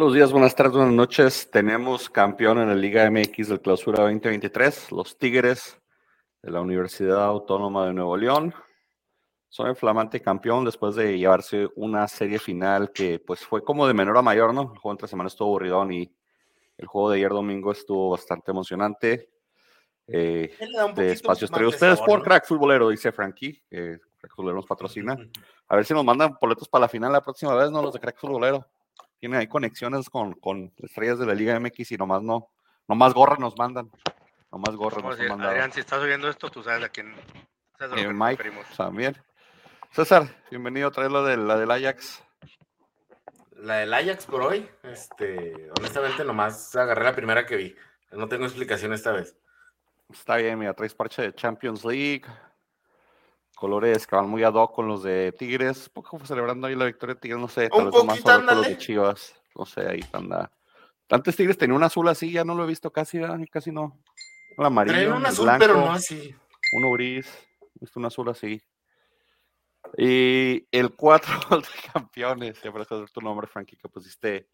Buenos días, buenas tardes, buenas noches. Tenemos campeón en la Liga MX del Clausura 2023, los Tigres de la Universidad Autónoma de Nuevo León. Son el flamante campeón después de llevarse una serie final que pues fue como de menor a mayor, ¿no? El juego entre semana estuvo aburridón y el juego de ayer domingo estuvo bastante emocionante. Eh, de espacio estrella. Ustedes por crack futbolero, dice Frankie, que crack futbolero nos patrocina. A ver si nos mandan boletos para la final la próxima vez, ¿no? Los de crack futbolero tienen ahí conexiones con, con estrellas de la Liga MX y nomás no, nomás gorra nos mandan. Nomás gorra nos mandan. Adrián, si estás oyendo esto, tú sabes a quién. Sabes eh, Mike, también. César, bienvenido a traer la, de, la del Ajax. La del Ajax por hoy, este, honestamente nomás agarré la primera que vi. No tengo explicación esta vez. Está bien, mira, traes parche de Champions League, colores que van muy ad hoc con los de Tigres, un poco celebrando ahí la victoria de Tigres, no sé, tal vez más con los de Chivas, no sé, ahí anda. Antes Tigres tenía un azul así, ya no lo he visto casi, casi no. Un amarillo, un azul, pero no así. Uno gris, visto un azul así. Y el 4 de campeones, siempre es tu nombre, Frankie, que pusiste.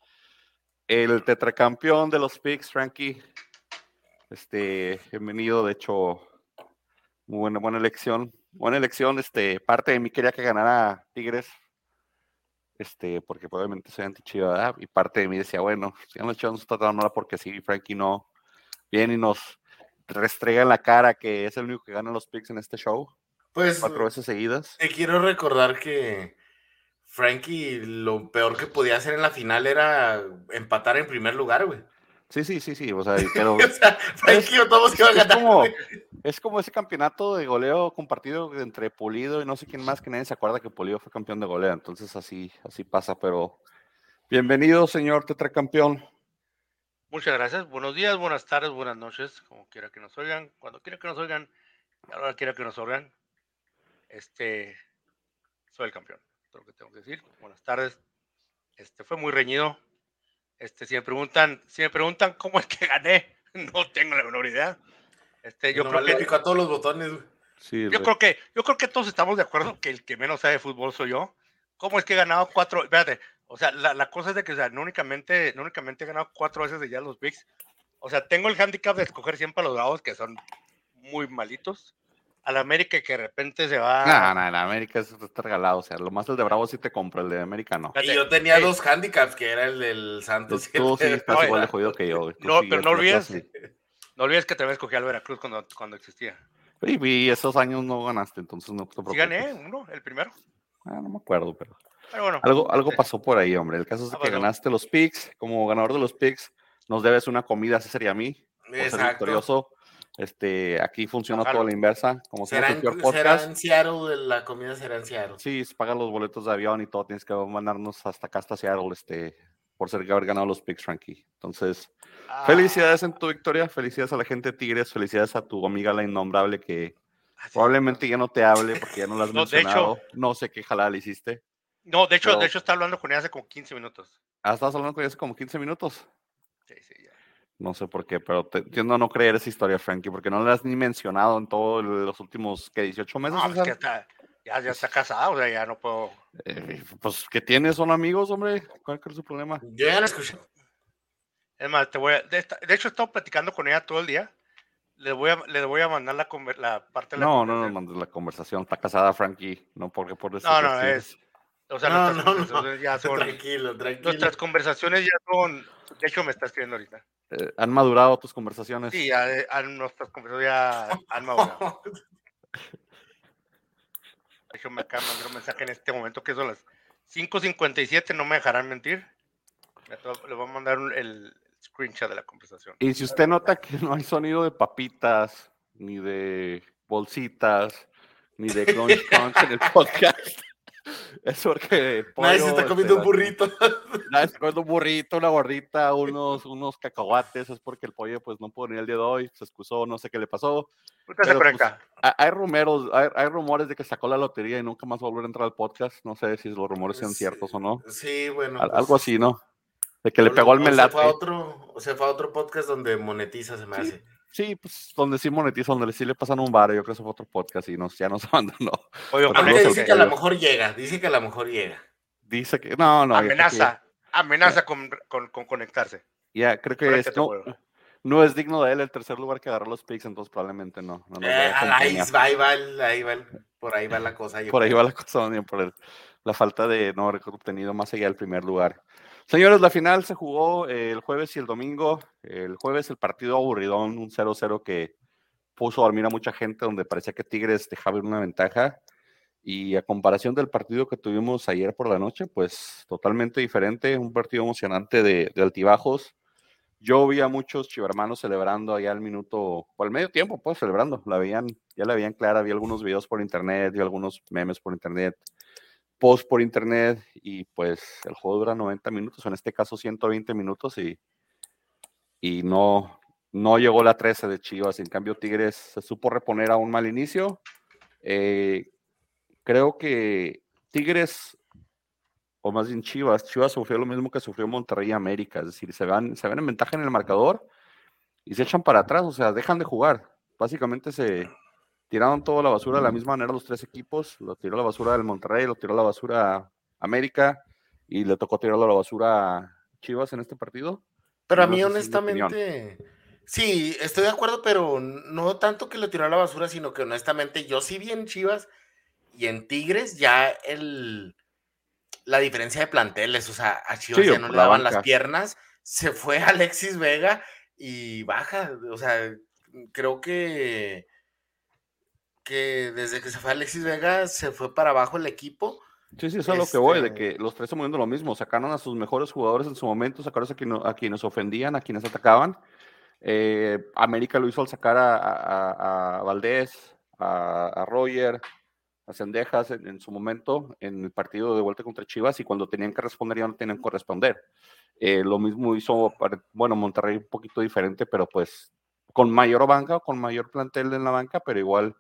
El tetracampeón de los Pigs, Frankie. Este, bienvenido, de hecho, muy buena, buena elección buena elección. Este, parte de mí quería que ganara Tigres, este, porque probablemente soy anti Chiva, y parte de mí decía, bueno, si no echamos está nada porque si Frankie no viene y nos restrega en la cara que es el único que gana los picks en este show. Pues cuatro veces seguidas. Te quiero recordar que Frankie lo peor que podía hacer en la final era empatar en primer lugar, güey. Sí, sí, sí, sí. O sea, pero. es, como, ese campeonato de goleo compartido entre Pulido y no sé quién más, que nadie se acuerda que Pulido fue campeón de goleo. Entonces así, así pasa, pero. Bienvenido, señor tetracampeón. Muchas gracias. Buenos días, buenas tardes, buenas noches, como quiera que nos oigan, cuando quiera que nos oigan, ahora quiera que nos oigan. Este, soy el campeón, todo lo que tengo que decir. Buenas tardes. Este fue muy reñido, este, si me preguntan, si me preguntan cómo es que gané, no tengo la menor idea. Este, yo creo que a todos los botones. yo creo que yo creo que todos estamos de acuerdo que el que menos sabe de fútbol soy yo. ¿Cómo es que he ganado cuatro? Espérate, o sea, la, la cosa es de que, o sea, no únicamente, no únicamente he ganado cuatro veces de ya los Bigs. O sea, tengo el handicap de escoger siempre a los dados que son muy malitos al América que de repente se va. No, no, en América es, está regalado. O sea, lo más el de Bravo sí te compro, el de América no. Y yo tenía dos handicaps, que era el del Santos. Tú, sí estás igual de jodido que yo. no, pero no olvides, no olvides que te vez cogí al Veracruz cuando, cuando existía. Y, esos años no ganaste, entonces no te preocupes. Sí gané uno, el primero. Ah, no me acuerdo, pero. pero bueno, algo, algo pasó por ahí, hombre. El caso es que ganaste los picks. Como ganador de los picks, nos debes una comida a César y a mí. Exacto. victorioso este, aquí funciona toda la inversa. Como será, en, será en Seattle, la comida será en Seattle. Sí, se pagan los boletos de avión y todo, tienes que mandarnos hasta acá, hasta Seattle, este, por ser haber ganado los picks, Frankie. Entonces, ah. felicidades en tu victoria, felicidades a la gente de Tigres, felicidades a tu amiga la innombrable que ah, probablemente ya no te hable porque ya no la has mencionado. no sé qué jalada le hiciste. No, de hecho, de hecho está hablando con ella hace como 15 minutos. Ah, ¿estás hablando con ella hace como 15 minutos? Sí, sí, ya. No sé por qué, pero te, tiendo a no creer esa historia, Frankie, porque no la has ni mencionado en todos los últimos, ¿qué? 18 meses. No, es que está, ya, ya, está casado, o sea, ya no puedo. Eh, pues que tiene, son amigos, hombre. ¿Cuál es su problema? Yo ya la escuché. Es más, te voy a, de, hecho, he estado platicando con ella todo el día. Le voy a, le voy a mandar la, la parte de la No, no, no, mandes la conversación. Está casada, Frankie. No, porque por decir No, no, es. O sea, no, no, no. Ya son, tranquilo, tranquilo. Nuestras conversaciones ya son. De hecho, me está escribiendo ahorita. Eh, ¿Han madurado tus conversaciones? Sí, ya, eh, nuestras conversaciones ya han madurado. De hecho, me acaba de mandar un mensaje en este momento que son las 5.57, no me dejarán mentir. Le voy a mandar el screenshot de la conversación. Y si usted nota que no hay sonido de papitas, ni de bolsitas, ni de crunch crunch en el podcast, es porque. Nadie se está comiendo un burrito. Nadie se está comiendo un burrito, una gordita, unos, unos cacahuates. Es porque el pollo, pues, no pudo venir el día de hoy. Se excusó, no sé qué le pasó. Pero, pues, hay, rumores, hay, rumores de que sacó la lotería y nunca más volver a entrar al podcast. No sé si los rumores sean ciertos o no. Sí, bueno. algo pues, así, ¿no? De que le pegó al melate. O se fue a otro, o sea, fue a otro podcast donde monetiza, se me hace. Sí, pues donde sí monetiza, donde sí le pasan un bar, yo creo que eso fue otro podcast y nos, ya nos abandonó. Oye, dice que a lo mejor llega, dice que a lo mejor llega. Dice que, no, no. Amenaza, amenaza con, con, conectarse. Ya, creo que esto no, es digno de él el tercer lugar que agarró los picks, entonces probablemente no. no eh, ahí, va, ahí, va, ahí va, por ahí va la cosa. por ahí va la cosa, por la falta de no haber obtenido más allá del primer lugar. Señores, la final se jugó el jueves y el domingo. El jueves el partido aburridón, un 0-0 que puso a dormir a mucha gente, donde parecía que Tigres dejaba una ventaja. Y a comparación del partido que tuvimos ayer por la noche, pues totalmente diferente, un partido emocionante de, altibajos. Yo vi a muchos chivermanos celebrando allá al minuto, o al medio tiempo, pues celebrando, la veían, ya la veían clara, vi algunos videos por internet, vi algunos memes por internet, post por internet, y pues el juego dura 90 minutos, en este caso 120 minutos, y, y no, no llegó la 13 de Chivas. En cambio, Tigres se supo reponer a un mal inicio. Eh, creo que Tigres, o más bien Chivas, Chivas sufrió lo mismo que sufrió Monterrey y América. Es decir, se van, se ven en ventaja en el marcador y se echan para atrás, o sea, dejan de jugar. Básicamente se tiraron toda la basura de la misma manera los tres equipos. Lo tiró la basura del Monterrey, lo tiró la basura a América y le tocó tirar la basura a Chivas en este partido. Pero a mí, honestamente Sí, estoy de acuerdo, pero no tanto que lo tiró a la basura, sino que honestamente yo sí vi en Chivas y en Tigres ya el la diferencia de planteles, o sea, a Chivas ya no le daban las piernas, se fue Alexis Vega y baja, o sea, creo que que desde que se fue Alexis Vega se fue para abajo el equipo. Sí, sí, eso es lo que voy, de este que los tres están moviendo lo mismo, sacaron a sus mejores jugadores en su momento, sacaron a, a quienes ofendían, a quienes atacaban, eh, América lo hizo al sacar a, Valdés, a, Roger, a Cendejas en, su momento en el partido de vuelta contra Chivas y cuando tenían que responder ya no tenían que responder. Eh, lo mismo hizo, bueno, Monterrey un poquito diferente, pero pues con mayor banca, con mayor plantel en la banca, pero igual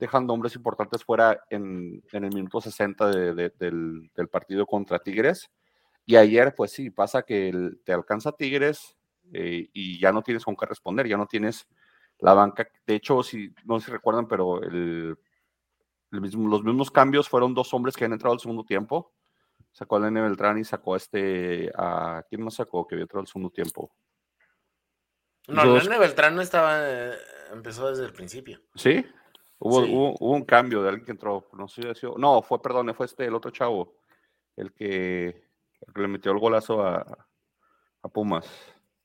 dejando hombres importantes fuera en, el minuto 60 del, partido contra Tigres. Y ayer, pues sí, pasa que te alcanza Tigres, eh, y ya no tienes con qué responder, ya no tienes la banca. De hecho, si no sé si recuerdan, pero el, los mismos cambios fueron dos hombres que han entrado al segundo tiempo. Sacó a Lene Beltrán y sacó a este. A, ¿Quién más sacó que había entrado al segundo tiempo? No, Lene Beltrán no estaba. Eh, empezó desde el principio. ¿Sí? Hubo, Hubo, un cambio de alguien que entró. No sé si No, fue, perdón, fue este, el otro chavo. El que, le metió el golazo a, a Pumas.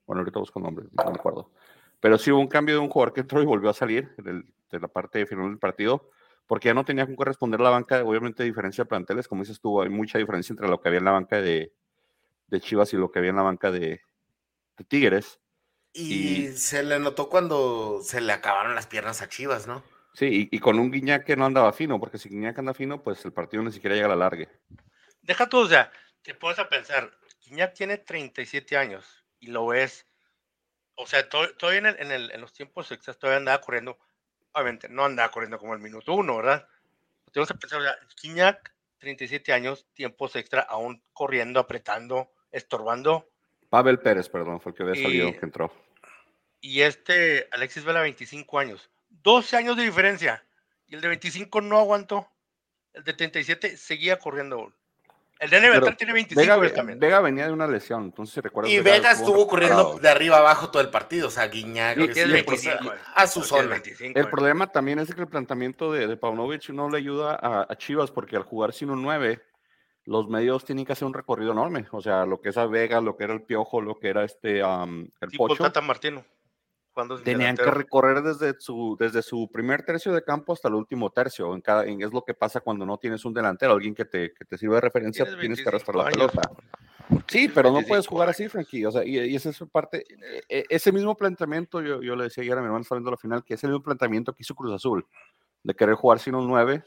Bueno, ahorita busco nombres, no me acuerdo. Pero sí hubo un cambio de un jugador que entró y volvió a salir de la parte final del partido, porque ya no tenía con qué responder la banca. Obviamente, diferencia de planteles, como dices tú, hay mucha diferencia entre lo que había en la banca de, Chivas y lo que había en la banca de, Tigres. Y, se le notó cuando se le acabaron las piernas a Chivas, ¿no? Sí, y, con un Guiñac que no andaba fino, porque si Guiñac anda fino, pues el partido ni siquiera llega a la larga. Deja tú, o sea, te puedes a pensar, Guiñac tiene 37 años y lo ves, o sea, todavía en, en, el, en, los tiempos extras todavía andaba corriendo, obviamente no andaba corriendo como el minuto uno, ¿verdad? Tenemos que pensar, o sea, 37 años, tiempos extra, aún corriendo, apretando, estorbando. Pavel Pérez, perdón, fue el que había salido, que entró. Y este, Alexis Vela, 25 años. 12 años de diferencia. Y el de 25 no aguantó. El de 37 seguía corriendo. El de Beltrán tiene 25 Vega, también. Vega venía de una lesión, entonces si recuerdas. Y Vega, estuvo corriendo de arriba abajo todo el partido, o sea, Guiñac, a su zona. el problema también es que el planteamiento de, de Paunovic no le ayuda a, Chivas, porque al jugar sin un 9, los medios tienen que hacer un recorrido enorme. O sea, lo que es a Vega, lo que era el Piojo, lo que era este um, el Pocho. Tata Martino. Tenían que recorrer desde su, desde su primer tercio de campo hasta el último tercio. En cada, en, es lo que pasa cuando no tienes un delantero, alguien que te, que te sirva de referencia, tienes que arrastrar la pelota. Sí, pero no puedes jugar así, Frankie. O sea, y, y esa es parte. E, e, ese mismo planteamiento, yo, yo le decía ayer a mi hermano saliendo la final, que es el mismo planteamiento que hizo Cruz Azul, de querer jugar sin un 9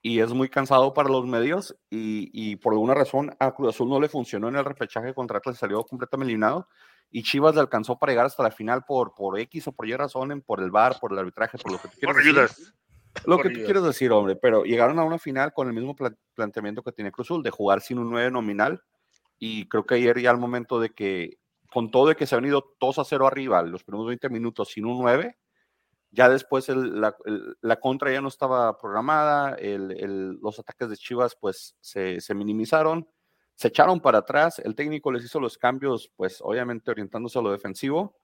y es muy cansado para los medios y, y, por alguna razón a Cruz Azul no le funcionó en el repechaje contra Atlas, salió completamente eliminado y Chivas le alcanzó para llegar hasta la final por, por X o por Y razón, por el bar, por el arbitraje, por lo que tú quieras decir. Lo que tú quieres decir, hombre, pero llegaron a una final con el mismo planteamiento que tiene Cruzul, de jugar sin un 9 nominal, y creo que ayer ya al momento de que, con todo de que se han ido 2 a 0 arriba, los primeros 20 minutos sin un 9, ya después la, la, contra ya no estaba programada, el, los ataques de Chivas pues se, se minimizaron, se echaron para atrás, el técnico les hizo los cambios, pues obviamente orientándose a lo defensivo.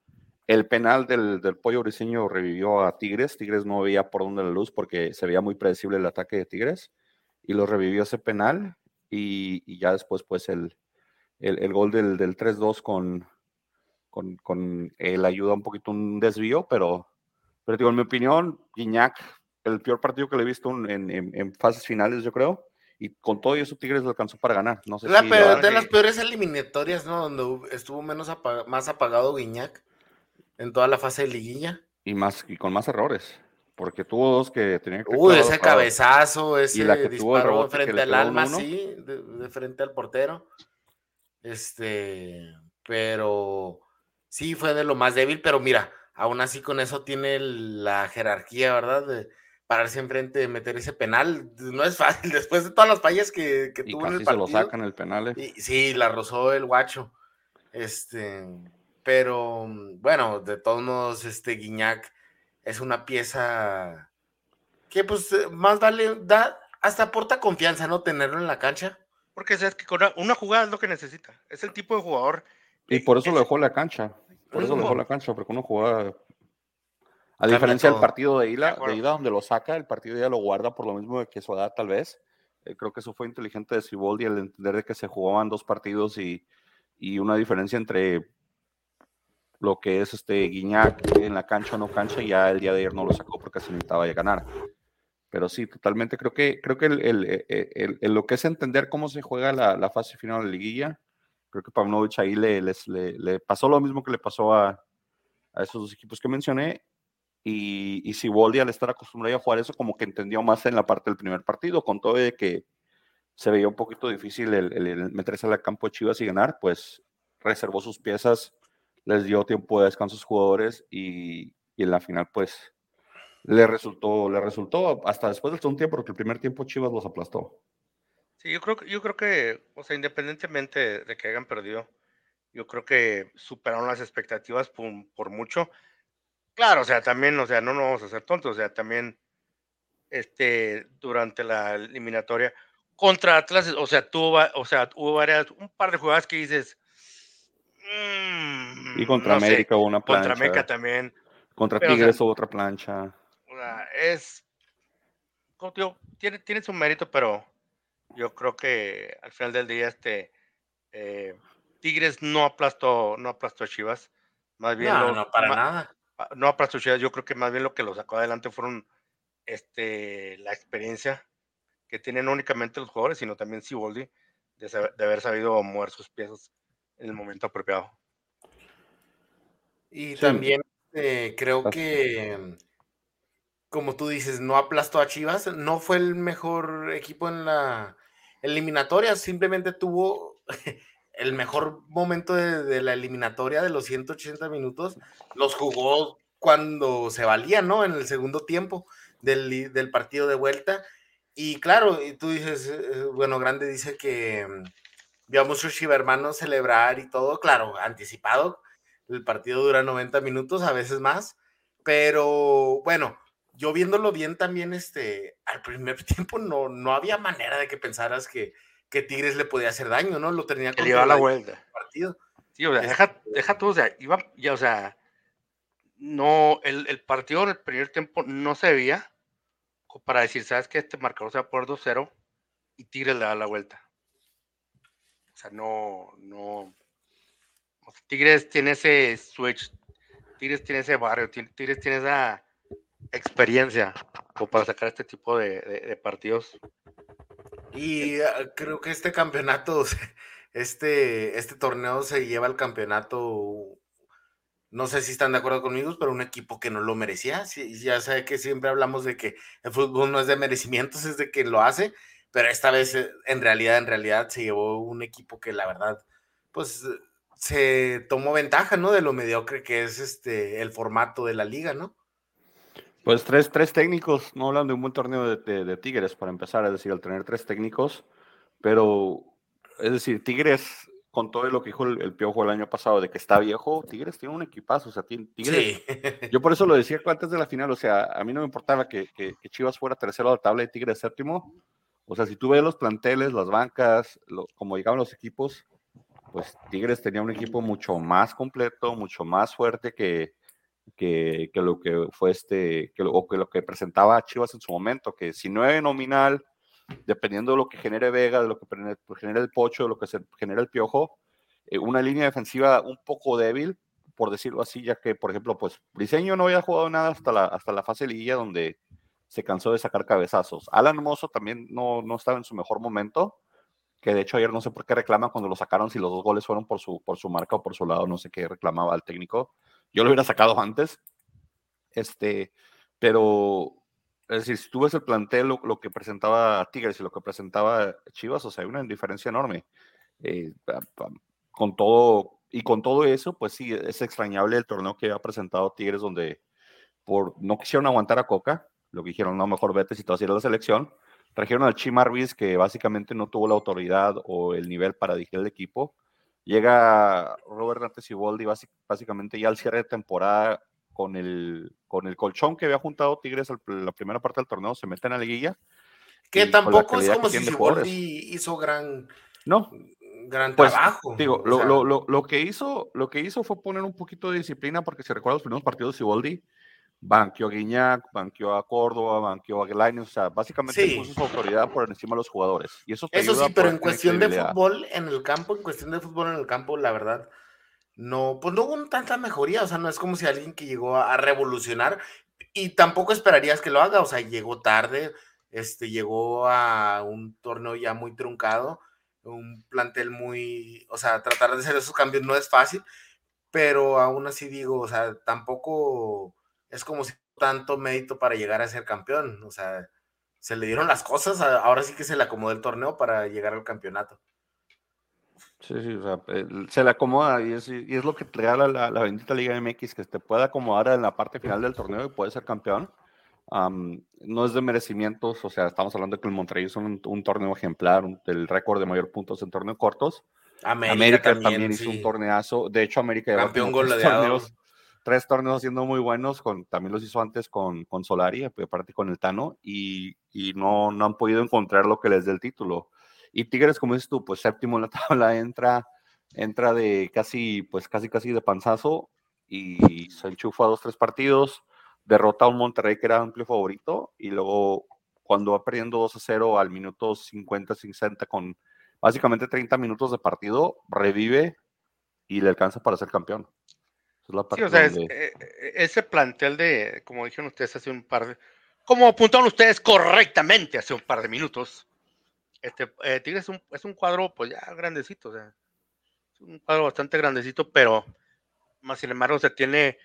El penal del, del pollo briseño revivió a Tigres. Tigres no veía por dónde la luz porque se veía muy predecible el ataque de Tigres. Y lo revivió ese penal. Y, ya después, pues, el, el, gol del, del 3-2 con, con, con el ayuda un poquito un desvío, pero, pero digo, en mi opinión, Guiñac, el peor partido que le he visto en, en fases finales, yo creo y con todo eso Tigres lo alcanzó para ganar. No sé la peor, de las peores eliminatorias, ¿no? Donde estuvo menos más apagado Guiñac en toda la fase de liguilla. Y más y con más errores, porque tuvo dos que tenían que Uy, ese cabezazo, ese la que disparo frente al alma, sí, de, frente al portero. Este, pero sí fue de lo más débil, pero mira, aún así con eso tiene la jerarquía, ¿verdad? De, pararse enfrente de meter ese penal. No es fácil, después de todas las fallas que, tuvo en el partido. se lo sacan el penal. Eh. sí, la rozó el guacho. Este, pero bueno, de todos modos, este Guiñac es una pieza que pues eh, más vale, da, hasta aporta confianza, ¿no? Tenerlo en la cancha. Porque sabes que una jugada es lo que necesita. Es el tipo de jugador. Y por eso lo dejó en la cancha. Por eso lo dejó en la cancha, porque una jugada a diferencia del partido de ida, de ida, donde lo saca, el partido de ida lo guarda por lo mismo de que su edad tal vez. Eh, creo que eso fue inteligente de Ciboldi el entender de que se jugaban dos partidos y, y, una diferencia entre lo que es este Guiñac en la cancha o no cancha, y ya el día de ayer no lo sacó porque se necesitaba ganar. Pero sí, totalmente, creo que, creo que el, el, el, lo que es entender cómo se juega la, la fase final de la liguilla, creo que Pavlovich ahí le, les, le, le pasó lo mismo que le pasó a, a esos dos equipos que mencioné y, y Siboldi al estar acostumbrado a jugar eso como que entendió más en la parte del primer partido, con todo de que se veía un poquito difícil el, meterse al campo de Chivas y ganar, pues reservó sus piezas, les dio tiempo de descanso a sus jugadores y, y en la final pues le resultó, le resultó hasta después del segundo tiempo, porque el primer tiempo Chivas los aplastó. Sí, yo creo, yo creo que, o sea, independientemente de que hayan perdido, yo creo que superaron las expectativas por, por mucho. Claro, o sea, también, o sea, no nos vamos a hacer tontos, o sea, también este, durante la eliminatoria contra Atlas, o sea, tuvo, o sea, hubo varias, un par de jugadas que dices. Mm, y contra América hubo una plancha. Contra América también. Contra Tigres hubo otra plancha. O sea, es. tiene, tiene su mérito, pero yo creo que al final del día, este. Eh, Tigres no aplastó, no aplastó a Chivas. Más bien. No, no, para nada no a Chivas, yo creo que más bien lo que lo sacó adelante fueron este, la experiencia que tienen únicamente los jugadores, sino también Siboldi, de, de haber sabido mover sus piezas en el momento apropiado. Y también eh, creo que, como tú dices, no aplastó a Chivas, no fue el mejor equipo en la eliminatoria, simplemente tuvo el mejor momento de, la eliminatoria de los 180 minutos los jugó cuando se valía, ¿no? En el segundo tiempo del, partido de vuelta. Y claro, y tú dices, eh, bueno, Grande dice que mm, vio a muchos chivermanos celebrar y todo, claro, anticipado. El partido dura 90 minutos, a veces más. Pero bueno, yo viéndolo bien también, este, al primer tiempo no, no había manera de que pensaras que, que Tigres le podía hacer daño, ¿no? Lo tenía que llevar la vuelta. Partido. Sí, o sea, deja, deja tú, o sea, iba, ya, o sea, no, el, el partido en el primer tiempo no se veía para decir, ¿sabes qué? Este marcador se va por 2-0 y Tigres le da la vuelta. O sea, no, no. Tigres tiene ese switch, Tigres tiene ese barrio, Tigres tiene esa experiencia como para sacar este tipo de, de partidos y ah, creo que este campeonato, este, este torneo se lleva al campeonato, no sé si están de acuerdo conmigo, pero un equipo que no lo merecía. ya sé que siempre hablamos de que el fútbol no es de merecimientos, es de quien lo hace, pero esta vez eh, en realidad, en realidad se llevó un equipo que la verdad, pues se tomó ventaja, ¿no? De lo mediocre que es este el formato de la liga, ¿no? Pues tres, tres técnicos, no hablan de un buen torneo de, Tigres para empezar, es decir, al tener tres técnicos, pero es decir, Tigres, con todo lo que dijo el, Piojo el año pasado de que está viejo, Tigres tiene un equipazo, o sea, Tigres, yo por eso lo decía antes de la final, o sea, a mí no me importaba que, Chivas fuera tercero de la tabla y Tigres séptimo, O sea, si tú ves los planteles, las bancas, como llegaban los equipos, pues Tigres tenía un equipo mucho más completo, mucho más fuerte que, que, lo que fue este, lo, que lo que presentaba Chivas en su momento, que si no es nominal, dependiendo de lo que genere Vega, de lo que genere el Pocho, de lo que se genera el Piojo, eh, una línea defensiva un poco débil, por decirlo así, ya que, por ejemplo, pues Briseño no había jugado nada hasta la, hasta la fase liguilla donde se cansó de sacar cabezazos. Alan Mozo también no, no estaba en su mejor momento, que de hecho ayer no sé por qué reclama cuando lo sacaron, si los dos goles fueron por su, por su marca o por su lado, no sé qué reclamaba el técnico. Yo lo hubiera sacado antes, este, pero es decir, si tú ves el plantel, lo, que presentaba Tigres y lo que presentaba Chivas, o sea, hay una diferencia enorme. Eh, con todo, y con todo eso, pues sí, es extrañable el torneo que ha presentado Tigres, donde por no quisieron aguantar a Coca, lo que dijeron, no, mejor vete si te vas a ir a la selección. Trajeron al Chima Ruiz, que básicamente no tuvo la autoridad o el nivel para dirigir el equipo. Llega Robert Nantes y básicamente ya al cierre de temporada con el, con el colchón que había juntado Tigres en la primera parte del torneo, se meten a la liguilla. Que tampoco es como si Siboldi hizo gran, no. gran pues, trabajo. Digo, lo, lo, lo, lo, que hizo, lo que hizo fue poner un poquito de disciplina, porque si recuerdas los primeros partidos de Siboldi, banqueó a Guiñac, banqueó a Córdoba, banqueó a Gelaine, o sea, básicamente puso su autoridad por encima de los jugadores. Y eso, eso sí, pero en cuestión de fútbol en el campo, en cuestión de fútbol en el campo, la verdad, no, pues no hubo tanta mejoría, o sea, no es como si alguien que llegó a, revolucionar y tampoco esperarías que lo haga, o sea, llegó tarde, este, llegó a un torneo ya muy truncado, un plantel muy, o sea, tratar de hacer esos cambios no es fácil, pero aún así digo, o sea, tampoco es como si tanto mérito para llegar a ser campeón, o sea, se le dieron las cosas, ahora sí que se le acomodó el torneo para llegar al campeonato. Sí, sí, o sea, se le acomoda y es, y es lo que te regala la, la, bendita Liga MX, que te puede acomodar en la parte final del torneo y puede ser campeón. no es de merecimientos, o sea, estamos hablando de que el Monterrey es un, torneo ejemplar, el récord de mayor puntos en torneos cortos. América, también, hizo un torneazo, de hecho América Campeón tres torneos, tres torneos siendo muy buenos, con, también los hizo antes con, con Solari, aparte con el Tano, y, y no, no han podido encontrar lo que les dé el título. Y Tigres, como dices tú, pues séptimo en la tabla, entra, entra de casi, pues casi, casi de panzazo y se enchufa a dos, tres partidos, derrota a un Monterrey que era amplio favorito y luego cuando va perdiendo 2 a 0 al minuto 50, 60 con básicamente 30 minutos de partido, revive y le alcanza para ser campeón. Sí, o sea, ese plantel de, como dijeron ustedes hace un par de, como apuntaron ustedes correctamente hace un par de minutos, este, eh, Tigres es un, es un cuadro, pues ya grandecito, o sea, es un cuadro bastante grandecito, pero más sin embargo, se tiene,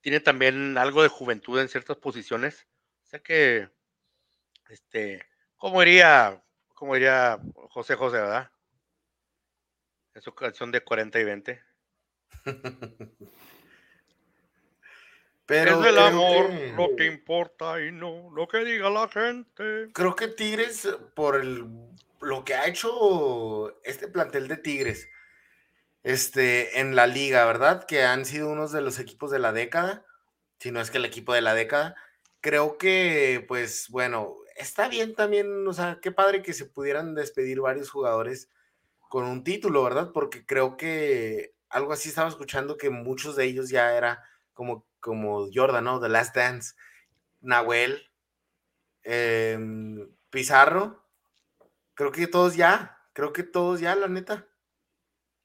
tiene también algo de juventud en ciertas posiciones. O sea que, este, ¿cómo iría, cómo iría José José, verdad? En su canción de 40 y 20. Pero es el amor lo que importa y no lo que diga la gente. Creo que Tigres, por el, lo que ha hecho este plantel de Tigres este, en la liga, ¿verdad? Que han sido unos de los equipos de la década, si no es que el equipo de la década. Creo que, pues bueno, está bien también, o sea, qué padre que se pudieran despedir varios jugadores con un título, ¿verdad? Porque creo que algo así estaba escuchando que muchos de ellos ya era como como Jordan, ¿no? The Last Dance, Nahuel, em, Pizarro, creo que todos ya, creo que todos ya, la neta.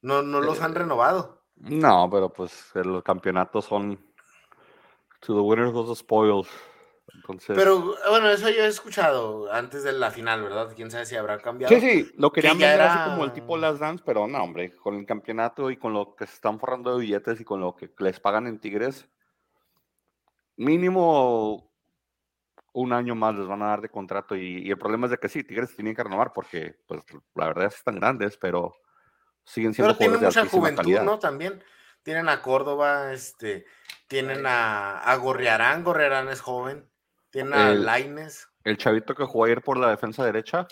No, no los han eh, renovado. No, pero pues los campeonatos son to the winners goes the spoils. Pero bueno, eso yo he escuchado antes de la final, ¿verdad? Quién sabe si habrá cambiado. Sí, sí, lo querían ver era... así como el tipo Last Dance, pero no, hombre, con el campeonato y con lo que se están forrando de billetes y con lo que les pagan en Tigres, mínimo un año más les van a dar de contrato y, el problema es de que sí, Tigres tienen que renovar porque pues la verdad es que están grandes, pero siguen siendo pero tienen mucha juventud, ¿no? También tienen a Córdoba, este, tienen a, a Gorriarán, Gorriarán es joven, tienen a el, Laines. El chavito que jugó ayer por la defensa derecha,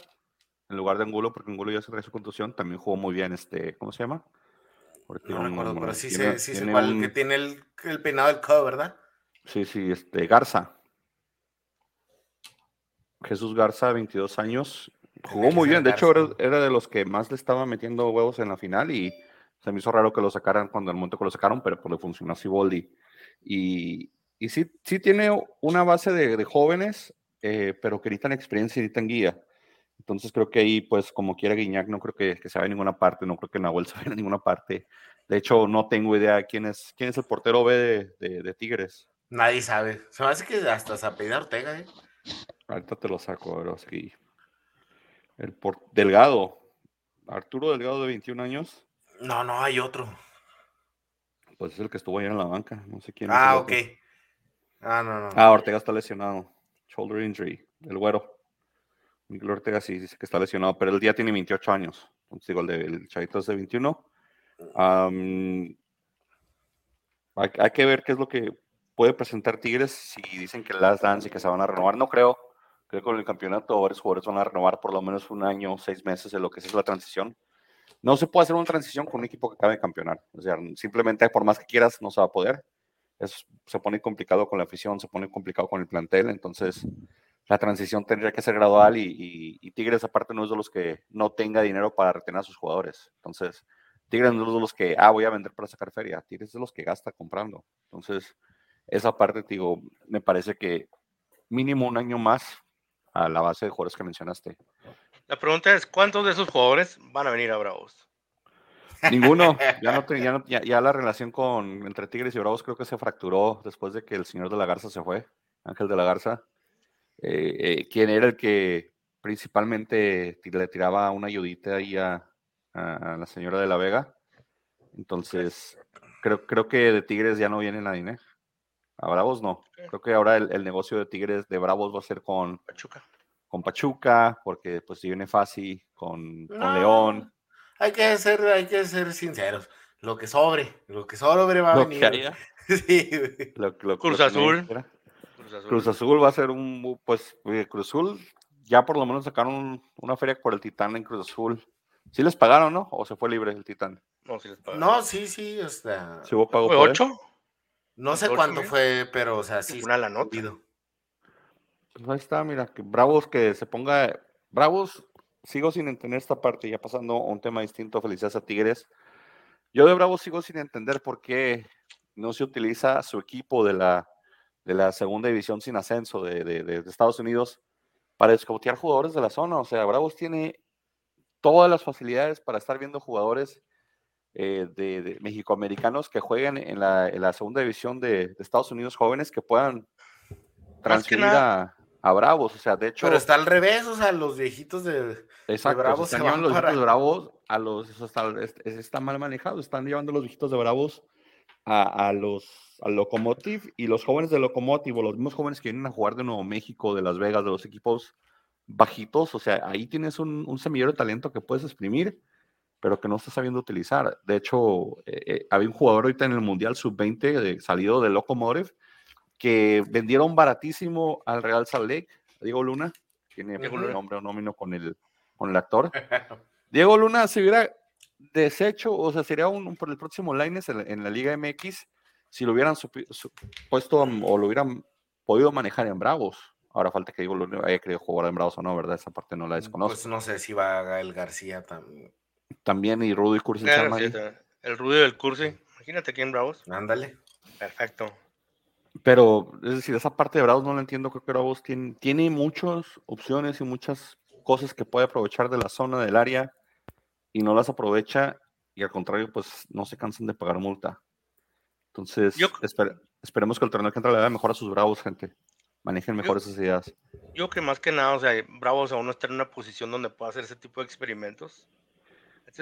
en lugar de Angulo, porque Angulo ya se trae su contusión, también jugó muy bien, este, ¿cómo se llama? no recuerdo, pero sí sé, sí sé cuál, que tiene el, el peinado del codo, ¿verdad? Sí, sí, este, Garza. Jesús Garza, 22 años. Jugó muy bien, de hecho era, de los que más le estaba metiendo huevos en la final y se me hizo raro que lo sacaran cuando el momento que lo sacaron, pero pues le funcionó así Boldi. Y, y sí, sí tiene una base de, jóvenes, eh, pero que necesitan experiencia y necesitan guía. Entonces creo que ahí, pues como quiera Guiñac, no creo que, que se vaya a ninguna parte, no creo que Nahuel se vaya a ninguna parte. De hecho, no tengo idea quién es, quién es el portero B de, de, Tigres. Nadie sabe. Se me hace que hasta se apellida Ortega, ¿eh? Ahorita te lo saco, pero sí. El por... Delgado. Arturo Delgado de 21 años. No, no, hay otro. Pues es el que estuvo ahí en la banca. No sé quién. Ah, ok. Ah, no, no. Ah, Ortega está lesionado. Shoulder injury. El güero. Miguel Ortega sí dice que está lesionado, pero el día tiene 28 años. Entonces digo, el, de, el chavito es de 21. hay, hay, que ver qué es lo que puede presentar Tigres si dicen que las dance y que se van a renovar. No creo. Creo que con el campeonato varios jugadores van a renovar por lo menos un año, seis meses en lo que es la transición. No se puede hacer una transición con un equipo que acabe de campeonar. O sea, simplemente por más que quieras, no se va a poder. Se pone complicado con la afición, se pone complicado con el plantel. Entonces, la transición tendría que ser gradual y, Tigres aparte no es de los que no tenga dinero para retener a sus jugadores. Entonces, Tigres no es de los que, ah, voy a vender para sacar feria. Tigres es de los que gasta comprando. Entonces, esa parte, digo, me parece que mínimo un año más a la base de jugadores que mencionaste. La pregunta es, ¿cuántos de esos jugadores van a venir a Bravos? Ninguno. Ya, no, ya, la relación con, entre Tigres y Bravos creo que se fracturó después de que el señor de la Garza se fue, Ángel de la Garza, eh, eh, quien era el que principalmente le tiraba una ayudita ahí a, la señora de la Vega. Entonces, creo, creo que de Tigres ya no viene nadie, ¿eh? A Bravos no. Creo que ahora el, negocio de Tigres de Bravos va a ser con Pachuca. Con Pachuca, porque pues si viene fácil, con, León. Hay que ser, hay que ser sinceros. Lo que sobre, lo que sobre va a venir. sí, Cruz, Azul. Cruz Azul. va a ser un, pues, Cruz Azul, ya por lo menos sacaron una feria por el Titán en Cruz Azul. ¿Sí les pagaron, no? ¿O se fue libre el Titán? No, sí les pagaron. No, sí, sí, o sea. ¿Sí hubo pago ¿Fue ocho? No sé cuánto fue, pero, o sea, sí. Una la nota. Pues ahí está, mira, que Bravos que se ponga. Bravos, sigo sin entender esta parte, ya pasando a un tema distinto, felicidades a Tigres. Yo de Bravos sigo sin entender por qué no se utiliza su equipo de la, de la segunda división sin ascenso de, de, Estados Unidos para escautear jugadores de la zona. O sea, Bravos tiene todas las facilidades para estar viendo jugadores eh, de, de mexicoamericanos que jueguen en la, en la segunda división de, Estados Unidos, jóvenes que puedan transferir a, a, Bravos. O sea, de hecho. Pero está al revés, o sea, los viejitos de, exacto, Bravos están llevando los viejitos de Bravos a los. Está, está, mal manejado, están llevando los viejitos de Bravos a, a los al Locomotive y los jóvenes de Locomotive, los mismos jóvenes que vienen a jugar de Nuevo México, de Las Vegas, de los equipos bajitos, o sea, ahí tienes un, un semillero de talento que puedes exprimir pero que no está sabiendo utilizar. De hecho, eh, eh, había un jugador ahorita en el Mundial Sub-20 de, salido de Locomotive que vendieron baratísimo al Real Salt Lake, Diego Luna, tiene un nombre o nómino con el, con el actor. Diego Luna se hubiera deshecho, o sea, sería un, por el próximo Lines en, la Liga MX si lo hubieran puesto o lo hubieran podido manejar en Bravos. Ahora falta que Diego Luna haya querido jugar en Bravos o no, ¿verdad? Esa parte no la desconozco. Pues no sé si va a Gael García también también y Rudy Cursi. el Rudy del Cursi. Imagínate aquí en Bravos. Ándale. Perfecto. Pero, es decir, esa parte de Bravos no la entiendo. Creo que Bravos tiene, tiene muchas opciones y muchas cosas que puede aprovechar de la zona, del área, y no las aprovecha. Y al contrario, pues no se cansan de pagar multa. Entonces, esperemos que el torneo que entra le dé mejor a sus Bravos, gente. Manejen mejor esas ideas. Yo que más que nada, o sea, Bravos aún no está en una posición donde pueda hacer ese tipo de experimentos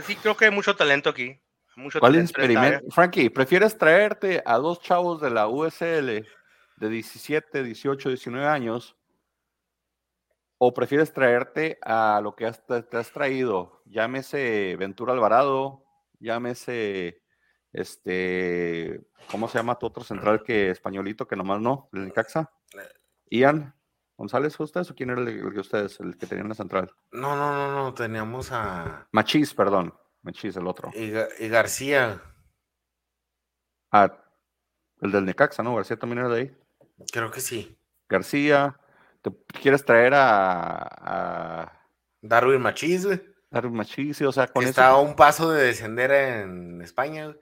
sí, creo que hay mucho talento aquí. Mucho ¿Cuál experimento? Frankie, ¿prefieres traerte a dos chavos de la USL de 17, 18, 19 años? ¿O prefieres traerte a lo que te has traído? Llámese Ventura Alvarado, llámese, este, ¿cómo se llama tu otro central que españolito que nomás no? ¿El Caxa? Ian. ¿González fue ustedes o quién era el, de ustedes, el que tenía la central? No, no, no, no, teníamos a. Machís, perdón. Machís, el otro. Y, García. Ah, el del Necaxa, ¿no? García también era de ahí. Creo que sí. García. ¿Te quieres traer a, Darwin Machis, güey. Darwin Machis, o sea, con Está a un paso de descender en España, güey.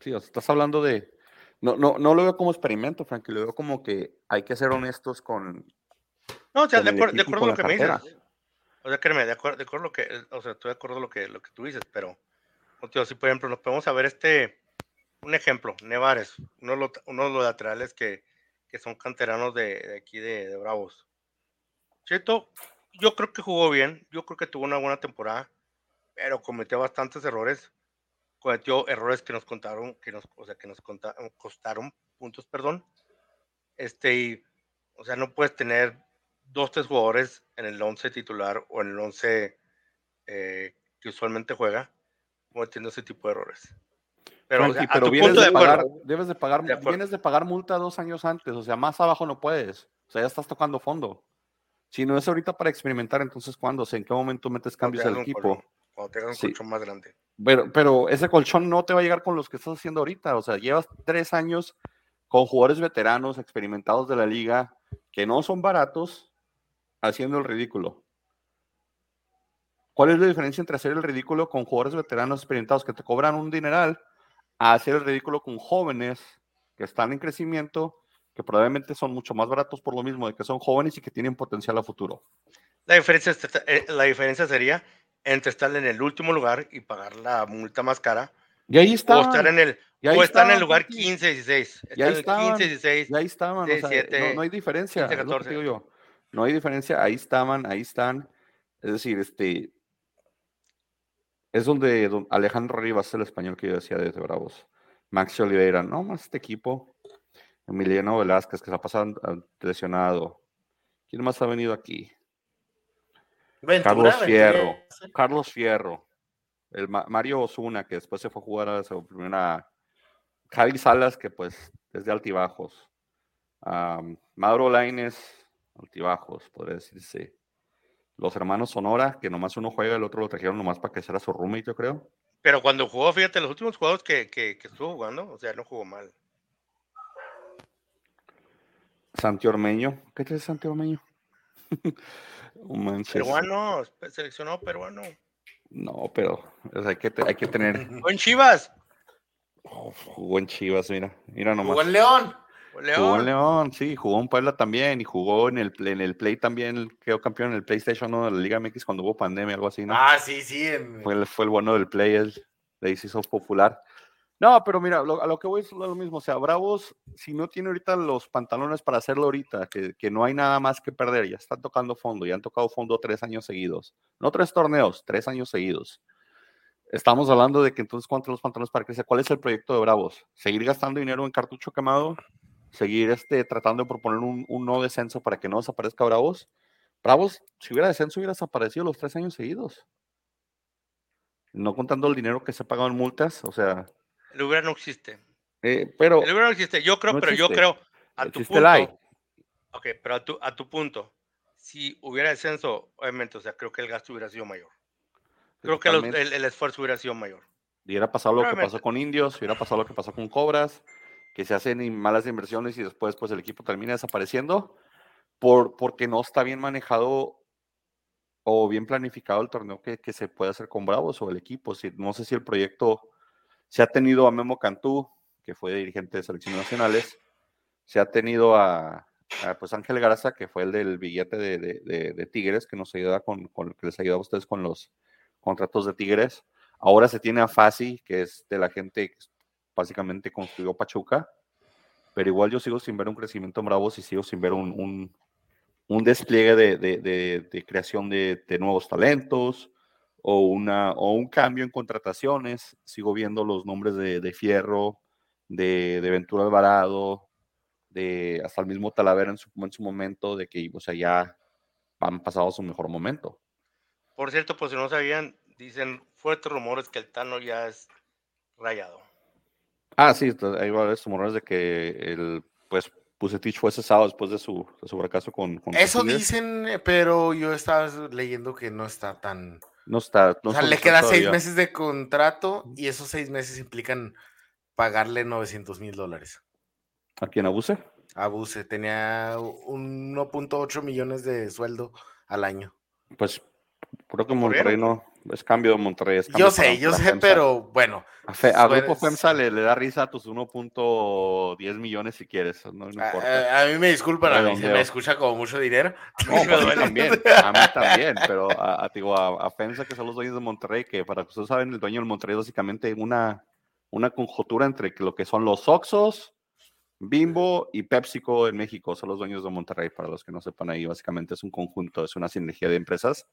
Sí, o sea, estás hablando de. No, no, no lo veo como experimento, Frank, lo veo como que hay que ser honestos con. No, o sea, de, acuerdo, de acuerdo a lo que me dices. O sea, créeme, de acuerdo, de acuerdo lo que, o sea, estoy de acuerdo lo que, lo que tú dices, pero, si por ejemplo nos podemos saber este, un ejemplo, Nevares, uno de los, uno de los laterales que, que son canteranos de, de aquí de, de, Bravos. Cheto, yo creo que jugó bien, yo creo que tuvo una buena temporada, pero cometió bastantes errores, cometió errores que nos contaron, que nos, o sea, que nos contaron, costaron puntos, perdón. Este, y, o sea, no puedes tener dos, tres jugadores en el 11 titular o en el 11 eh, que usualmente juega cometiendo ese tipo de errores. Pero, vienes, de pagar, debes de pagar, vienes de pagar multa dos años antes, o sea, más abajo no puedes, o sea, ya estás tocando fondo. Si no es ahorita para experimentar, entonces ¿cuándo? ¿En qué momento metes cambios al equipo? cuando tengas un colchón más grande. Pero, pero ese colchón no te va a llegar con los que estás haciendo ahorita, o sea, llevas tres años con jugadores veteranos, experimentados de la liga, que no son baratos, haciendo el ridículo. ¿Cuál es la diferencia entre hacer el ridículo con jugadores veteranos experimentados que te cobran un dineral a hacer el ridículo con jóvenes que están en crecimiento, que probablemente son mucho más baratos por lo mismo de que son jóvenes y que tienen potencial a futuro. La diferencia, eh, la diferencia sería entre estar en el último lugar y pagar la multa más cara. Y ahí está. O estar en el, o estar en el lugar 15, 16. Y ahí estaban, 15, 16. Y ahí estaban. no, hay diferencia. 14. digo yo. No hay diferencia. Ahí estaban, ahí están. Es decir, este, es donde Alejandro Rivas, el español que yo decía desde Bravos. Maxi Oliveira, no más este equipo. Emiliano Velázquez, que se ha pasado lesionado. ¿Quién más ha venido aquí? Carlos Fierro. Carlos Fierro. El Mario Osuna, que después se fue a jugar a su primera. Javi Salas, que pues es de altibajos. Mauro Laines, altibajos, podría decirse los hermanos Sonora, que nomás uno juega, el otro lo trajeron nomás para que sea su roommate, yo creo. Pero cuando jugó, fíjate, los últimos juegos que, que, estuvo jugando, o sea, no jugó mal. Santi Ormeño, ¿qué es Santi Ormeño? peruano, seleccionado peruano. No, pero hay, que, hay que tener. Jugó en Chivas. jugó en Chivas, mira. Mira nomás. Jugó en León. Jugó en León, sí, jugó en Puebla también y jugó en el, en el Play también, quedó campeón en el PlayStation 1 de la Liga MX cuando hubo pandemia, algo así, ¿no? Ah, sí, sí. Fue, el, fue el bueno del Play, el, le hizo popular. No, pero mira, a lo que voy es lo mismo, o sea, Bravos, si no tiene ahorita los pantalones para hacerlo ahorita, que, que no hay nada más que perder, ya están tocando fondo, ya han tocado fondo tres años seguidos, no tres torneos, tres años seguidos. Estamos hablando de que entonces, ¿cuántos los pantalones para crecer? ¿Cuál es el proyecto de Bravos? ¿Seguir gastando dinero en cartucho quemado? Seguir este, tratando de proponer un, un no descenso para que no desaparezca Bravos. Bravos, si hubiera descenso, hubiera desaparecido los tres años seguidos. No contando el dinero que se ha pagado en multas, o sea. El hubiera no existe. Eh, pero. El hubiera no existe. Yo creo, pero yo creo. A tu punto. Ok, pero a tu, a tu punto. Si hubiera descenso, obviamente, o sea, creo que el gasto hubiera sido mayor. Creo que el, el, esfuerzo hubiera sido mayor. Y hubiera pasado lo que pasó con Indios, hubiera pasado lo que pasó con Cobras que se hacen malas inversiones y después pues el equipo termina desapareciendo por, porque no está bien manejado o bien planificado el torneo que, que se puede hacer con Bravos o el equipo. Si, no sé si el proyecto se ha tenido a Memo Cantú, que fue dirigente de selecciones nacionales, se ha tenido a, pues Ángel Garza, que fue el del billete de, de, Tigres, que nos ayuda con, con, que les ayuda a ustedes con los contratos de Tigres. Ahora se tiene a Fasi, que es de la gente básicamente construyó Pachuca, pero igual yo sigo sin ver un crecimiento en Bravos y sigo sin ver un, un, despliegue de, creación de, nuevos talentos o, una, o un cambio en contrataciones. Sigo viendo los nombres de, Fierro, de, Ventura Alvarado, de hasta el mismo Talavera en su, en su momento, de que o sea, ya han pasado su mejor momento. Por cierto, pues si no sabían, dicen fuertes rumores que el Tano ya es rayado. Ah, sí, hay varios rumores de que el, pues, Pusetich fue cesado después de su, de su fracaso con, Eso dicen, pero yo estaba leyendo que no está tan... No está... o sea, le queda seis meses de contrato y esos seis meses implican pagarle 900 mil dólares. ¿A quién abuse? Abuse, tenía 1.8 millones de sueldo al año. Pues Creo que Monterrey no, es cambio de Monterrey. yo sé, yo sé, pero bueno. A, Grupo FEMSA le, da risa a tus 1.10 millones si quieres, no, importa. A, mí me disculpan, a mí se me escucha como mucho dinero. No, pues a mí también, a mí también, pero a, digo, a, FEMSA, que son los dueños de Monterrey, que para que ustedes saben, el dueño del Monterrey es básicamente una, una conjuntura entre lo que son los Oxos, Bimbo y PepsiCo en México, son los dueños de Monterrey, para los que no sepan ahí, básicamente es un conjunto, es una sinergia de empresas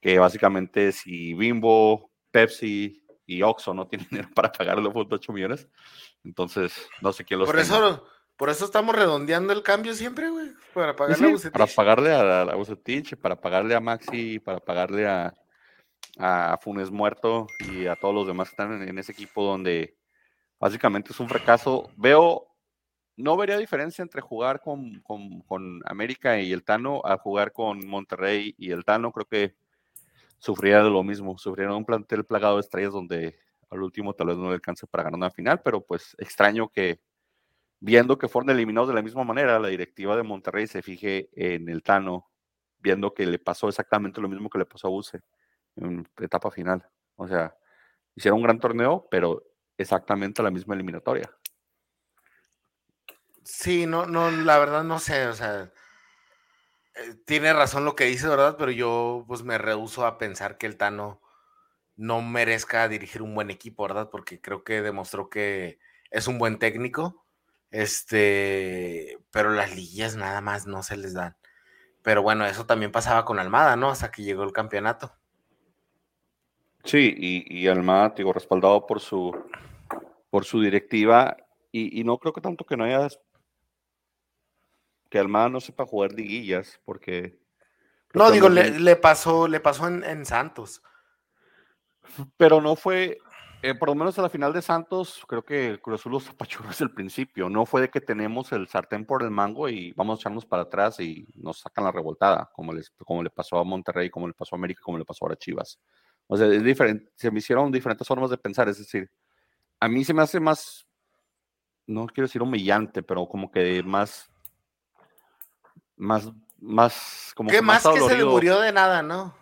que básicamente si Bimbo, Pepsi y Oxxo no tienen dinero para pagar los 8 millones, entonces no sé quién los Por eso por eso estamos redondeando el cambio siempre, güey, para pagarle a Para pagarle a, a Bucetich, para pagarle a Maxi, para pagarle a, a Funes Muerto y a todos los demás que están en, ese equipo donde básicamente es un fracaso. Veo, no vería diferencia entre jugar con, con, con América y el Tano a jugar con Monterrey y el Tano. Creo que sufría de lo mismo, sufrieron un plantel plagado de estrellas donde al último tal vez no le alcance para ganar una final, pero pues extraño que viendo que fueron eliminados de la misma manera, la directiva de Monterrey se fije en el Tano, viendo que le pasó exactamente lo mismo que le pasó a Buse en etapa final. O sea, hicieron un gran torneo, pero exactamente la misma eliminatoria. Sí, no, no, la verdad no sé, o sea, tiene razón lo que dice, ¿verdad? Pero yo pues me rehuso a pensar que el Tano no merezca dirigir un buen equipo, ¿verdad? Porque creo que demostró que es un buen técnico. Este, pero las liguillas nada más no se les dan. Pero bueno, eso también pasaba con Almada, ¿no? Hasta que llegó el campeonato. Sí, y, y Almada, digo, respaldado por su, por su directiva, y, y, no creo que tanto que no haya que Almada no sepa jugar liguillas, porque... No, digo, le, pasó, le pasó en, Santos. Pero no fue, eh, por lo menos a la final de Santos, creo que Cruz Azul los apachurró desde el principio. No fue de que tenemos el sartén por el mango y vamos a echarnos para atrás y nos sacan la revoltada, como, les, como le pasó a Monterrey, como le pasó a América, como le pasó ahora a Chivas. O sea, es diferente, se me hicieron diferentes formas de pensar, es decir, a mí se me hace más, no quiero decir humillante, pero como que más más, más, como que más, que se le murió de nada, ¿no?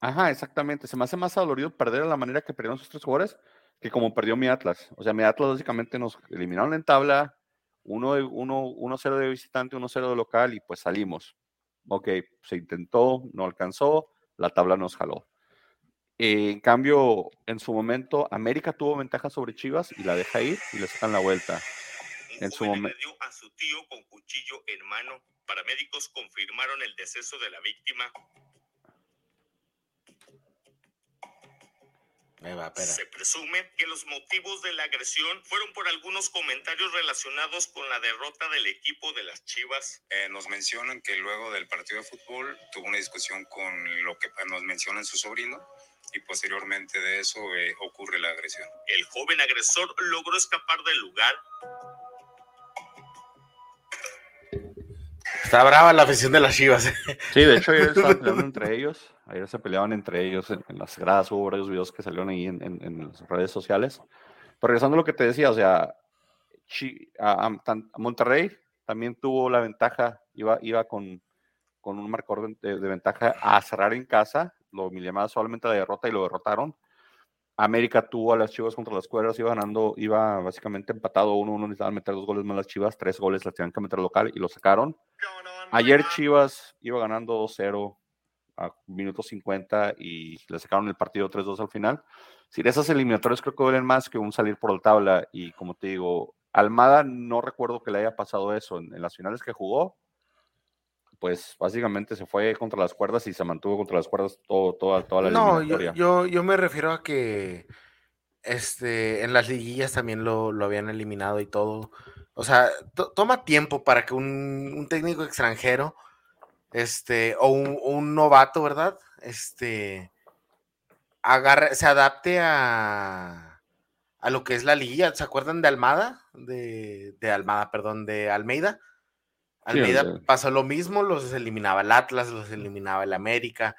Ajá, exactamente. Se me hace más dolorido perder de la manera que perdieron sus tres jugadores que como perdió mi Atlas. O sea, mi Atlas básicamente nos eliminaron en tabla, 1-0 uno, uno, de visitante, 1-0 de local y pues salimos. Ok, se intentó, no alcanzó, la tabla nos jaló. en cambio, en su momento, América tuvo ventaja sobre Chivas y la deja ir y le sacan la vuelta. En su momento. a su tío con cuchillo en mano Paramédicos confirmaron el deceso de la víctima. Se presume que los motivos de la agresión fueron por algunos comentarios relacionados con la derrota del equipo de las Chivas. Eh, nos mencionan que luego del partido de fútbol tuvo una discusión con lo que nos mencionan su sobrino y posteriormente de eso eh, ocurre la agresión. El joven agresor logró escapar del lugar Está brava la afición de las Chivas. Sí, de hecho ayer estaban peleando entre ellos. Ayer se peleaban entre ellos en, las gradas. Hubo varios videos que salieron ahí en, las redes sociales. Pero regresando a lo que te decía, o sea, a, Monterrey también tuvo la ventaja, iba, iba con, con un marcador de, ventaja a cerrar en casa. Lo llamaba solamente la derrota y lo derrotaron. América tuvo a las Chivas contra las cuerdas, iba ganando, iba básicamente empatado uno, uno necesitaban meter dos goles más las Chivas, tres goles las tenían que meter local y lo sacaron. Ayer Chivas iba ganando 2-0 a minuto 50 y le sacaron el partido 3-2 al final. Si esas eliminatorias creo que duelen más que un salir por la tabla y como te digo, Almada no recuerdo que le haya pasado eso en las finales que jugó, pues básicamente se fue contra las cuerdas y se mantuvo contra las cuerdas todo, toda, toda la no, yo, yo, me refiero a que este, en las liguillas también lo, habían eliminado y todo. O sea, toma tiempo para que un, técnico extranjero, este, o un, novato, ¿verdad? Este, agarre, se adapte a, a lo que es la liguilla. ¿Se acuerdan de Almada? De, de Almada, perdón, de Almeida Almeida pasó lo mismo, los eliminaba el Atlas, los eliminaba el América,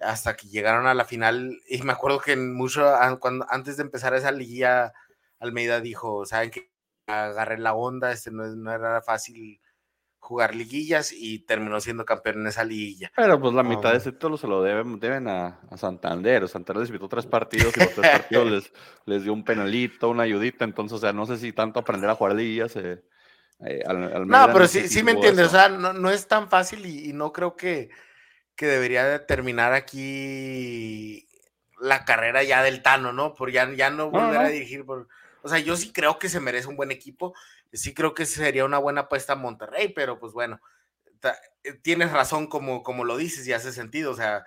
hasta que llegaron a la final. Y me acuerdo que mucho, cuando, antes de empezar esa liguilla, Almeida dijo, ¿saben que Agarré la onda, este no, era fácil jugar liguillas y terminó siendo campeón en esa liguilla. Pero pues la mitad de ese título se lo deben, deben a, Santander. Santander les invitó tres partidos y los tres partidos les, dio un penalito, una ayudita. Entonces, o sea, no sé si tanto aprender a jugar liguillas. Eh, no, pero sí, sí me entiendes. O sea, no, es tan fácil y, no creo que, que debería terminar aquí la carrera ya del Tano, ¿no? Por ya, ya no volver a dirigir. Por, o sea, yo sí creo que se merece un buen equipo sí creo que sería una buena apuesta a Monterrey, pero pues bueno, eh, tienes razón como, como lo dices y hace sentido, o sea,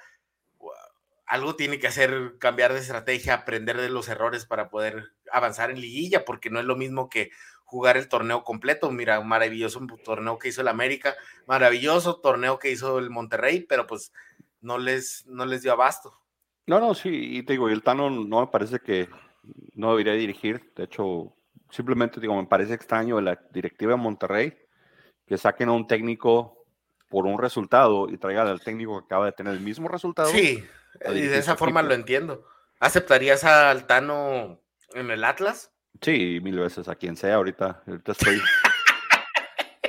algo tiene que hacer cambiar de estrategia, aprender de los errores para poder avanzar en liguilla, porque no es lo mismo que jugar el torneo completo. Mira, un maravilloso torneo que hizo el América, maravilloso torneo que hizo el Monterrey, pero pues no les, no les dio abasto. No, no, sí, y te digo, y el Tano no me parece que no debería dirigir, de hecho, simplemente digo, me parece extraño de la directiva de Monterrey que saquen a un técnico por un resultado y traigan al técnico que acaba de tener el mismo resultado. Sí, y de esa forma lo entiendo. ¿Aceptarías a Altano en el Atlas? Sí, mil veces a quien sea ahorita. Ahorita estoy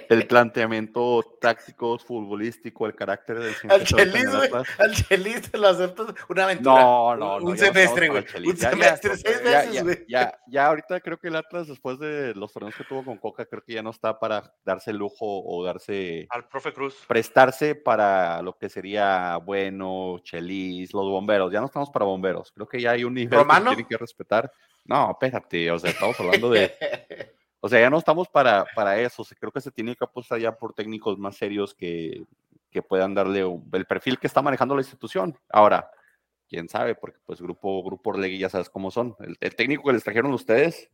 el planteamiento táctico, futbolístico, el carácter del Al Chelis, güey. Al Chelis te lo aceptas una aventura. No, no, no. Un semestre, güey. Un semestre, seis meses, güey. Ya, ya, ahorita creo que el Atlas, después de los torneos que tuvo con Coca, creo que ya no está para darse el lujo o darse. Al profe Cruz. Prestarse para lo que sería bueno, Chelis, los bomberos. Ya no estamos para bomberos. Creo que ya hay un nivel que tienen que respetar. No, espérate, o sea, estamos hablando de. O sea, ya no estamos para, para eso. Creo que se tiene que apostar ya por técnicos más serios que, que puedan darle el perfil que está manejando la institución. Ahora, quién sabe, porque pues grupo, grupo Orlegui ya sabes cómo son. El, técnico que les trajeron ustedes,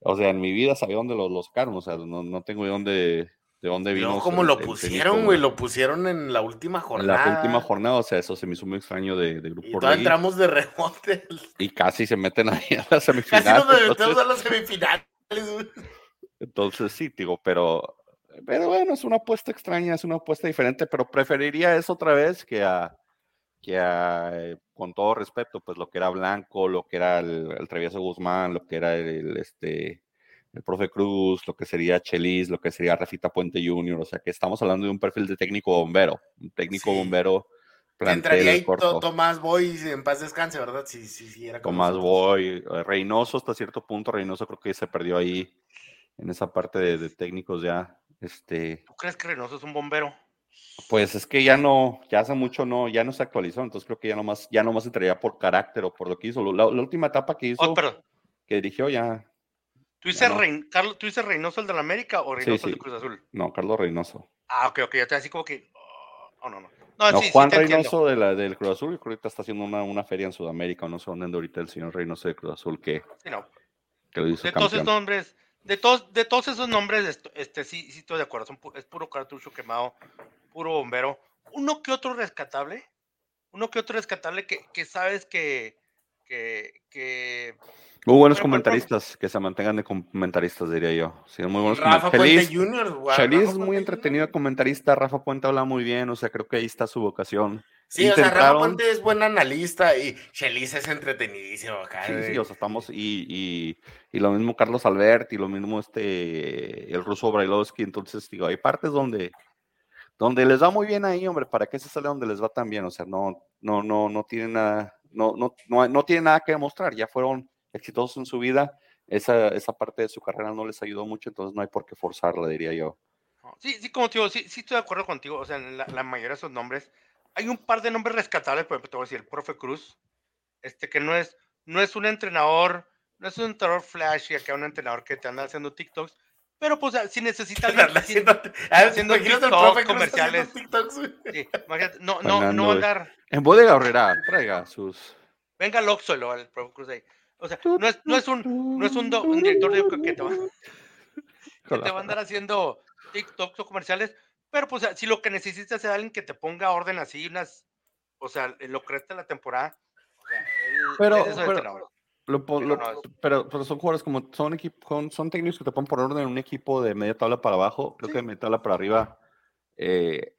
o sea, en mi vida sabía dónde los, los sacaron, o sea, no, no tengo de dónde, de dónde vino. No, como lo pusieron, güey, lo pusieron en la última jornada. En la última jornada, o sea, eso se me hizo muy extraño de, de grupo y entramos de rebote. Y casi se meten ahí a la semifinal. Casi nos metemos a la semifinal. Entonces sí, digo, pero, pero bueno, es una apuesta extraña, es una apuesta diferente, pero preferiría eso otra vez que a, que a, eh, con todo respeto, pues lo que era Blanco, lo que era el, el Travieso Guzmán, lo que era el, este, el profe Cruz, lo que sería Chelis, lo que sería Rafita Puente Jr., o sea que estamos hablando de un perfil de técnico bombero, un técnico bombero Entraría ahí Tomás Boy en paz descanse, ¿verdad? Sí, sí, sí. Era Tomás Boy, eh, Reynoso hasta cierto punto, Reynoso creo que se perdió ahí en esa parte de, técnicos ya. Este... ¿Tú crees que Reynoso es un bombero? Pues es que ya no, ya hace mucho no, ya no se actualizó, entonces creo que ya nomás, ya nomás entraría por carácter o por lo que hizo. La, última etapa que hizo, oh, que dirigió ya. ¿Tú dices, Carlos, ¿Tú dices Reynoso el de la América o Reynoso el de Cruz Azul? No, Carlos Reynoso. Ah, ok, ok, ya te así como que. Oh, no, no. No, Juan Reynoso de la, del Cruz Azul, que ahorita está haciendo una, una, feria en Sudamérica, no sé dónde anda ahorita el señor Reynoso de Cruz Azul que, que lo hizo De todos esos nombres, de todos, de todos esos nombres, este, sí, sí estoy de acuerdo, es puro cartucho quemado, puro bombero. Uno que otro rescatable, uno que otro rescatable que, que sabes que, que, que muy buenos comentaristas, que se mantengan de comentaristas, diría yo. Sí, muy buenos Rafa Puente Jr. Chelis es muy entretenido comentarista, Rafa Puente habla muy bien, o sea, creo que ahí está su vocación. Sí, o sea, Rafa Puente es buen analista y Chelis es entretenidísimo Sí, sí, o sea, estamos, y, y, y, lo mismo Carlos Albert, y lo mismo este, el ruso Brailovsky, entonces, digo, hay partes donde, donde les va muy bien ahí, hombre, ¿para qué se sale donde les va tan bien? O sea, no, no, no, no tienen nada, no, no, no, no tienen nada que demostrar, ya fueron exitosos en su vida, esa, esa parte de su carrera no les ayudó mucho, entonces no hay por qué forzarla, diría yo. Sí, sí, como te digo, sí, sí estoy de acuerdo contigo, o sea, la, mayoría de esos nombres, hay un par de nombres rescatables, por ejemplo, te voy a decir, el profe Cruz, este que no es, no es un entrenador, no es un entrenador flash y acá un entrenador que te anda haciendo TikToks, pero pues si necesita alguien haciendo, haciendo, TikToks comerciales. sí, no, no, no andar. En bodega horrera, traiga sus. Venga el Oxolo, el profe Cruz ahí. O sea, no es, no es un, no es un, director de que te, va, que te va a andar haciendo TikToks o comerciales, pero pues si lo que necesitas es alguien que te ponga orden así, unas, o sea, lo que resta de la temporada, o sea, pero, pero, pero, son jugadores como son, equipo, son, técnicos que te ponen por orden en un equipo de media tabla para abajo, creo que de media tabla para arriba. Eh,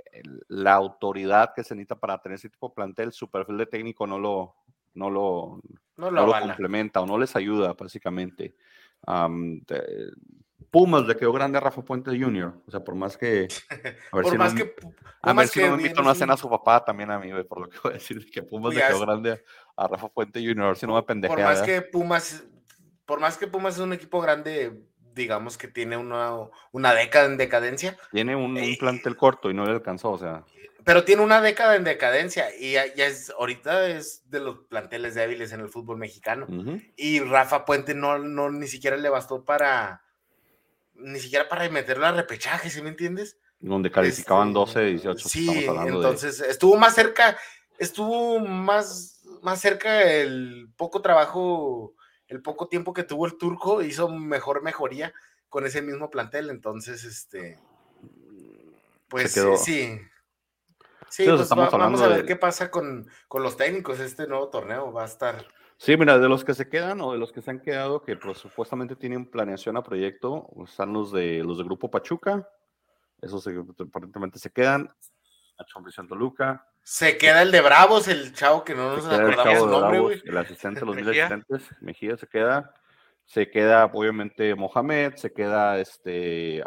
la autoridad que se necesita para tener ese tipo de plantel, su perfil de técnico no lo, no lo, no lo, complementa o no les ayuda, básicamente. Pumas le quedó grande a Rafa Puente Jr. O sea, por más que. A ver por si más no, que. A ver si no me invito a una cena a su papá también a mí, por lo que voy a decir, que Pumas le quedó grande a Rafa Puente Jr. A ver si no me pendejea. Por más que Pumas. Por más que Pumas es un equipo grande, digamos que tiene una, una década en decadencia. Tiene un, un plantel corto y no le alcanzó, o sea pero tiene una década en decadencia y ya, es, ahorita es de los planteles débiles en el fútbol mexicano. Y Rafa Puente no, no ni siquiera le bastó para, ni siquiera para meterlo a repechaje, ¿sí me entiendes? Donde calificaban 12, 18. Sí, entonces estuvo más cerca, estuvo más, más cerca el poco trabajo, el poco tiempo que tuvo el turco, hizo mejor mejoría con ese mismo plantel, entonces, este, pues sí. Sí, pues vamos a ver qué pasa con, los técnicos. Este nuevo torneo va a estar. Sí, mira, de los que se quedan o de los que se han quedado, que pues, supuestamente tienen planeación a proyecto, están los de los de Grupo Pachuca. Esos aparentemente se quedan. A Toluca. Se queda el de Bravos, el chavo que no nos acordamos el nombre, güey. El asistente, los mil asistentes. Mejía se queda. Se queda, obviamente, Mohamed. Se queda este.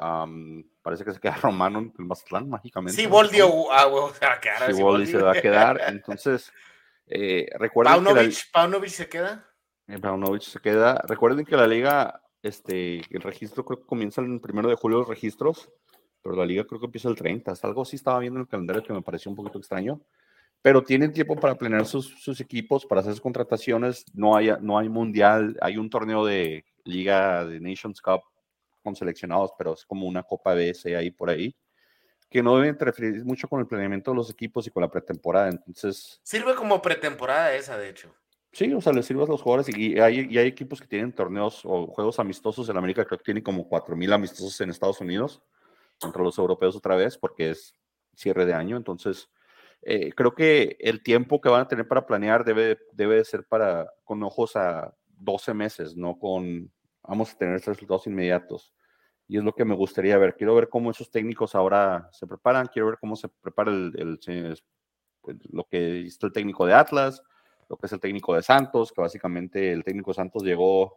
Parece que se queda Romano en el Mazatlán, mágicamente. Sí, Boldio ah, se va a quedar. Sí, se va a quedar. Entonces, eh, recuerden que Paunovic se queda. Eh, Paunovic se queda. Recuerden que la liga, este, el registro creo que comienza el primero de julio los registros, pero la liga creo que empieza el 30. algo así estaba viendo en el calendario que me pareció un poquito extraño. Pero tienen tiempo para planear sus, sus equipos, para hacer sus contrataciones. No hay, no hay mundial, hay un torneo de Liga de Nations Cup con seleccionados, pero es como una Copa BS ahí por ahí, que no deben interferir mucho con el planeamiento de los equipos y con la pretemporada. Entonces. Sirve como pretemporada esa, de hecho. Sí, o sea, les sirve a los jugadores y hay, y hay equipos que tienen torneos o juegos amistosos en América, creo que tienen como 4.000 amistosos en Estados Unidos contra los europeos otra vez porque es cierre de año. Entonces, eh, creo que el tiempo que van a tener para planear debe, debe ser para, con ojos a 12 meses, no con vamos a tener resultados inmediatos. Y es lo que me gustaría ver. Quiero ver cómo esos técnicos ahora se preparan, quiero ver cómo se prepara el, pues, lo que está el técnico de Atlas, lo que es el técnico de Santos, que básicamente el técnico Santos llegó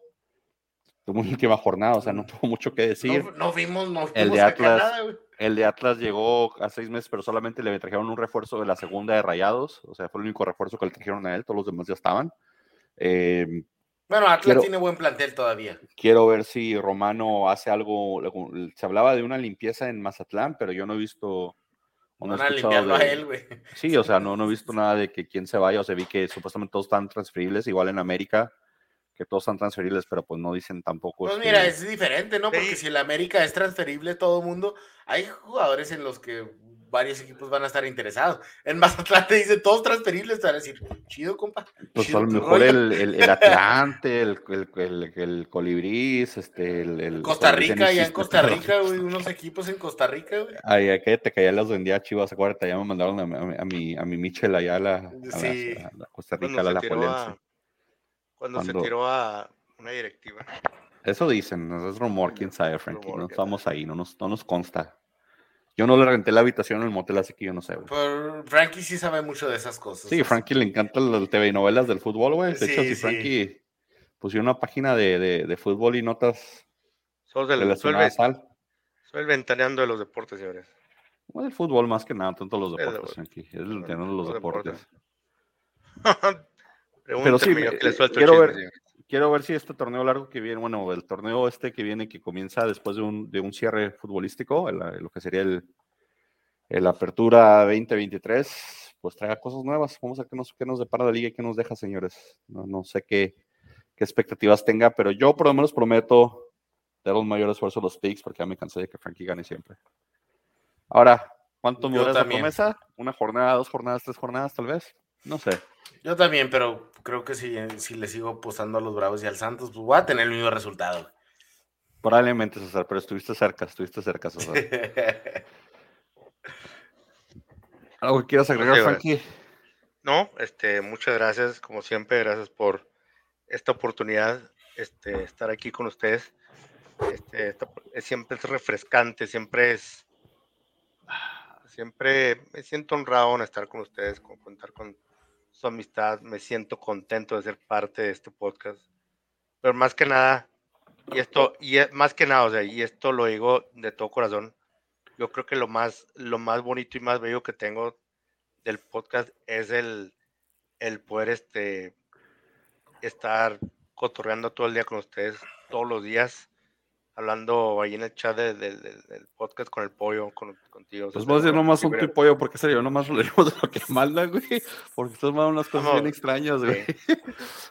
tuvo una última jornada, o sea, no tuvo mucho que decir. No, vimos, no el de Atlas, El de Atlas llegó a seis meses, pero solamente le trajeron un refuerzo de la segunda de Rayados, o sea, fue el único refuerzo que le trajeron a él, todos los demás ya estaban. Eh, bueno, Atlas tiene buen plantel todavía. Quiero ver si Romano hace algo. Se hablaba de una limpieza en Mazatlán, pero yo no he visto. No Van a limpiarlo a él, güey. Sí, o sea, no, no he visto nada de que quién se vaya. O sea, vi que supuestamente todos están transferibles, igual en América, que todos están transferibles, pero pues no dicen tampoco. Pues mira, es diferente, ¿no? Porque si en América es transferible todo mundo, hay jugadores en los que varios equipos van a estar interesados. En Mazatlán te dice todos transferibles, te van a decir, chido, compa. Pues a lo mejor el, el, Atlante, el, el, el, Colibrís, este, el, Costa Rica, ya en Costa Rica, güey, unos equipos en Costa Rica, güey. Ay, que te caía los vendía Chivas, acuérdate, ya me mandaron a, a, mi, a mi Michel allá a la, sí. Costa Rica, a la a, Cuando, se tiró a una directiva. Eso dicen, es rumor, quién sabe, Frankie, no estamos ahí, no nos, no nos consta. Yo no le renté la habitación en el motel, así que yo no sé, güey. Frankie sí sabe mucho de esas cosas. Sí, Frankie le encanta las TV novelas del fútbol, güey. De hecho, si Frankie pusiera una página de, de, fútbol y notas soy el, soy, el, ventaneando de los deportes, señores. Bueno, el fútbol más que nada, tanto los deportes, Frankie. Es el ventaneando de los, deportes. Pero sí, quiero ver, quiero ver si este torneo largo que viene, bueno, el torneo este que viene, que comienza después de un, de un cierre futbolístico, lo que sería el, el Apertura 2023, pues traiga cosas nuevas. Vamos a ver qué nos, qué nos depara la liga y qué nos deja, señores. No, no sé qué, qué expectativas tenga, pero yo por lo menos prometo dar un mayor esfuerzo a los picks porque ya me cansé de que Frankie gane siempre. Ahora, ¿cuánto me dura esa promesa? ¿Una jornada, dos jornadas, tres jornadas tal vez? No sé. Yo también, pero creo que si, si le sigo apostando a los Bravos y al Santos, pues voy a tener el mismo resultado. Probablemente, César, pero estuviste cerca, estuviste cerca, César. ¿Algo que quieras agregar, Frankie? No, este, muchas gracias, como siempre, gracias por esta oportunidad, este, estar aquí con ustedes. Este, siempre es refrescante, siempre es, siempre me siento honrado en estar con ustedes, con contar con su amistad, me siento contento de ser parte de este podcast. Pero más que nada, y esto, y más que nada, o sea, y esto lo digo de todo corazón. Yo creo que lo más, lo más bonito y más bello que tengo del podcast es el, el poder este, estar cotorreando todo el día con ustedes, todos los días, hablando ahí en el chat del podcast con el pollo, con, contigo. Pues vos decir nomás un tu pollo, porque serio, nomás lo leemos de lo que mandan, güey, porque estás mandando unas cosas bien extrañas, güey.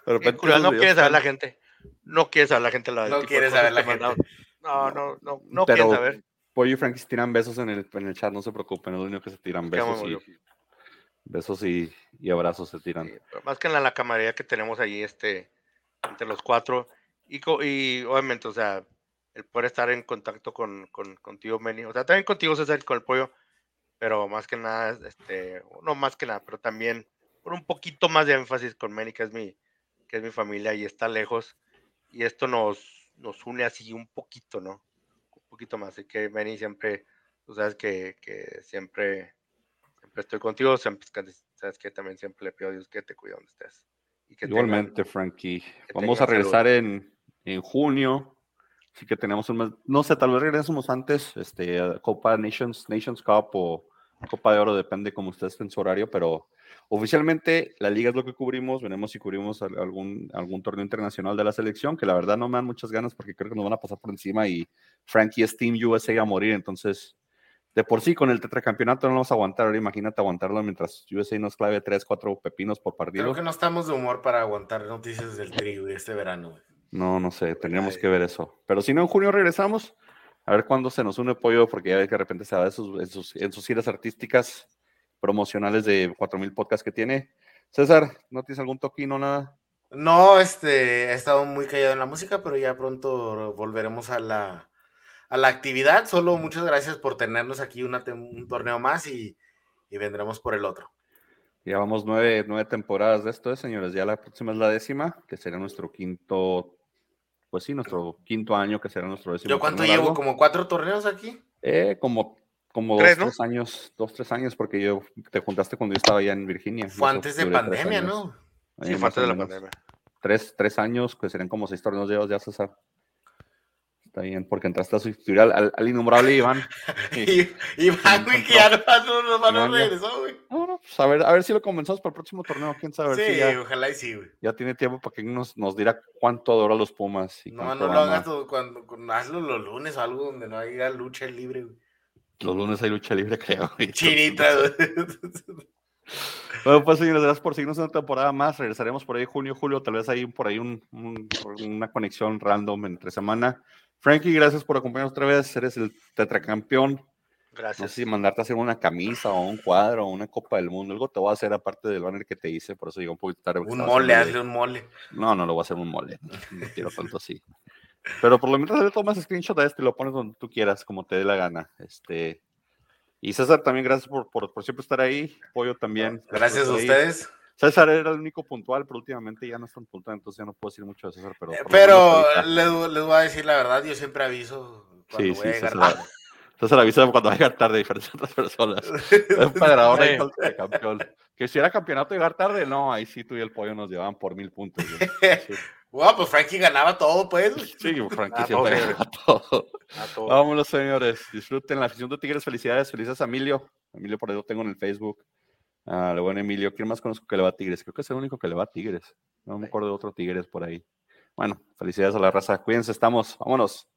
Pero no quieres saber la gente. No quieres saber la gente la No quieres saber la gente. No, no, no, no quieres saber. Pollo y Frankie se tiran besos en el, en el chat, no se preocupen, es lo único que se tiran besos y, besos y, y, abrazos se tiran. más que en la, la camarería que tenemos ahí, este, entre los cuatro, y, y obviamente, o sea, el poder estar en contacto con, con contigo, Meni, o sea, también contigo, César, con el pollo, pero más que nada, este, no más que nada, pero también por un poquito más de énfasis con Meni, que es mi, que es mi familia y está lejos, y esto nos, nos une así un poquito, ¿no? Un poquito más, así que Meni siempre, tú sabes que, que siempre, siempre estoy contigo, siempre, sabes que también siempre le pido a Dios que te cuide donde estés. Igualmente, Frankie. Vamos a regresar en, en junio Sí que tenemos un no sé, tal vez regresemos antes, este, Copa Nations, Nations Cup o Copa de Oro, depende como ustedes en su horario, pero oficialmente la liga es lo que cubrimos, veremos si cubrimos algún, algún torneo internacional de la selección, que la verdad no me dan muchas ganas porque creo que nos van a pasar por encima y Frankie es Team USA a morir, entonces de por sí con el tetracampeonato no vamos a aguantar, ahora imagínate aguantarlo mientras USA nos clave 3, 4 pepinos por partido. Creo que no estamos de humor para aguantar noticias del trigo este verano. No, no sé, tendríamos que ver eso. Pero si no, en junio regresamos. A ver cuándo se nos une Pollo, porque ya ve que de repente se va en sus, en sus giras artísticas promocionales de 4000 podcasts que tiene. César, ¿no tienes algún toquino, nada? No, este, he estado muy callado en la música, pero ya pronto volveremos a la, a la actividad. Solo muchas gracias por tenernos aquí un torneo más y, y vendremos por el otro. Llevamos nueve, nueve temporadas de esto, ¿eh, señores. Ya la próxima es la décima, que será nuestro quinto pues sí, nuestro quinto año que será nuestro décimo. ¿Yo cuánto llevo? ¿Como cuatro torneos aquí? Eh, como como dos, tres años, dos, tres años, porque yo te juntaste cuando yo estaba allá en Virginia. Fue antes de pandemia, ¿no? Sí, fue antes de la pandemia. Tres, tres años, que serían como seis torneos de ya, César. Está bien, porque entraste a sustituir al, al, innombrable Iván. Iván, güey, que ya no, nos van a regresar, güey. No, no, pues a ver, a ver si lo comenzamos para el próximo torneo, quién sabe. Sí, si ya, ojalá y sí, güey. Ya tiene tiempo para que nos, nos dirá cuánto adora los Pumas. Y no, no lo hagas cuando, cuando, hazlo los lunes o algo donde no haya lucha libre, güey. Los lunes hay lucha libre, creo. Güey. Chinita, güey. Bueno, pues señores, gracias por seguirnos una temporada más. Regresaremos por ahí junio, julio, tal vez hay por ahí un, un, una conexión random entre semana. Frankie, gracias por acompañarnos otra vez. Eres el tetracampeón. Gracias. No sé si mandarte a hacer una camisa o un cuadro o una Copa del Mundo. Algo te voy a hacer aparte del banner que te hice, por eso digo un poquito tarde. Un mole, hazle un mole. No, no lo voy a hacer un mole. No quiero tanto así. Pero por lo menos le tomas screenshot a este y lo pones donde tú quieras, como te dé la gana. Este. Y César, también gracias por, por, por siempre estar ahí. Pollo también. Gracias a ustedes. César era el único puntual, pero últimamente ya no es tan puntual, entonces ya no puedo decir mucho de César. Pero, pero les, les, voy a decir la verdad, yo siempre aviso cuando sí, voy sí, a llegar César, tarde. César avisa cuando va a llegar tarde, diferentes otras personas. es padrador de campeón. Que si era campeonato llegar tarde, no, ahí sí tú y el pollo nos llevaban por mil puntos. Sí. Wow, pues Frankie ganaba todo, pues. Sí, Frankie siempre ganaba todo. todo. Vámonos, señores. Disfruten la afición de Tigres. Felicidades. Felices a Emilio. Emilio, por eso tengo en el Facebook. Ah, le buen Emilio. ¿Quién más conozco que le va a Tigres? Creo que es el único que le va a Tigres. No me acuerdo de otro Tigres por ahí. Bueno, felicidades a la raza. Cuídense, estamos. Vámonos.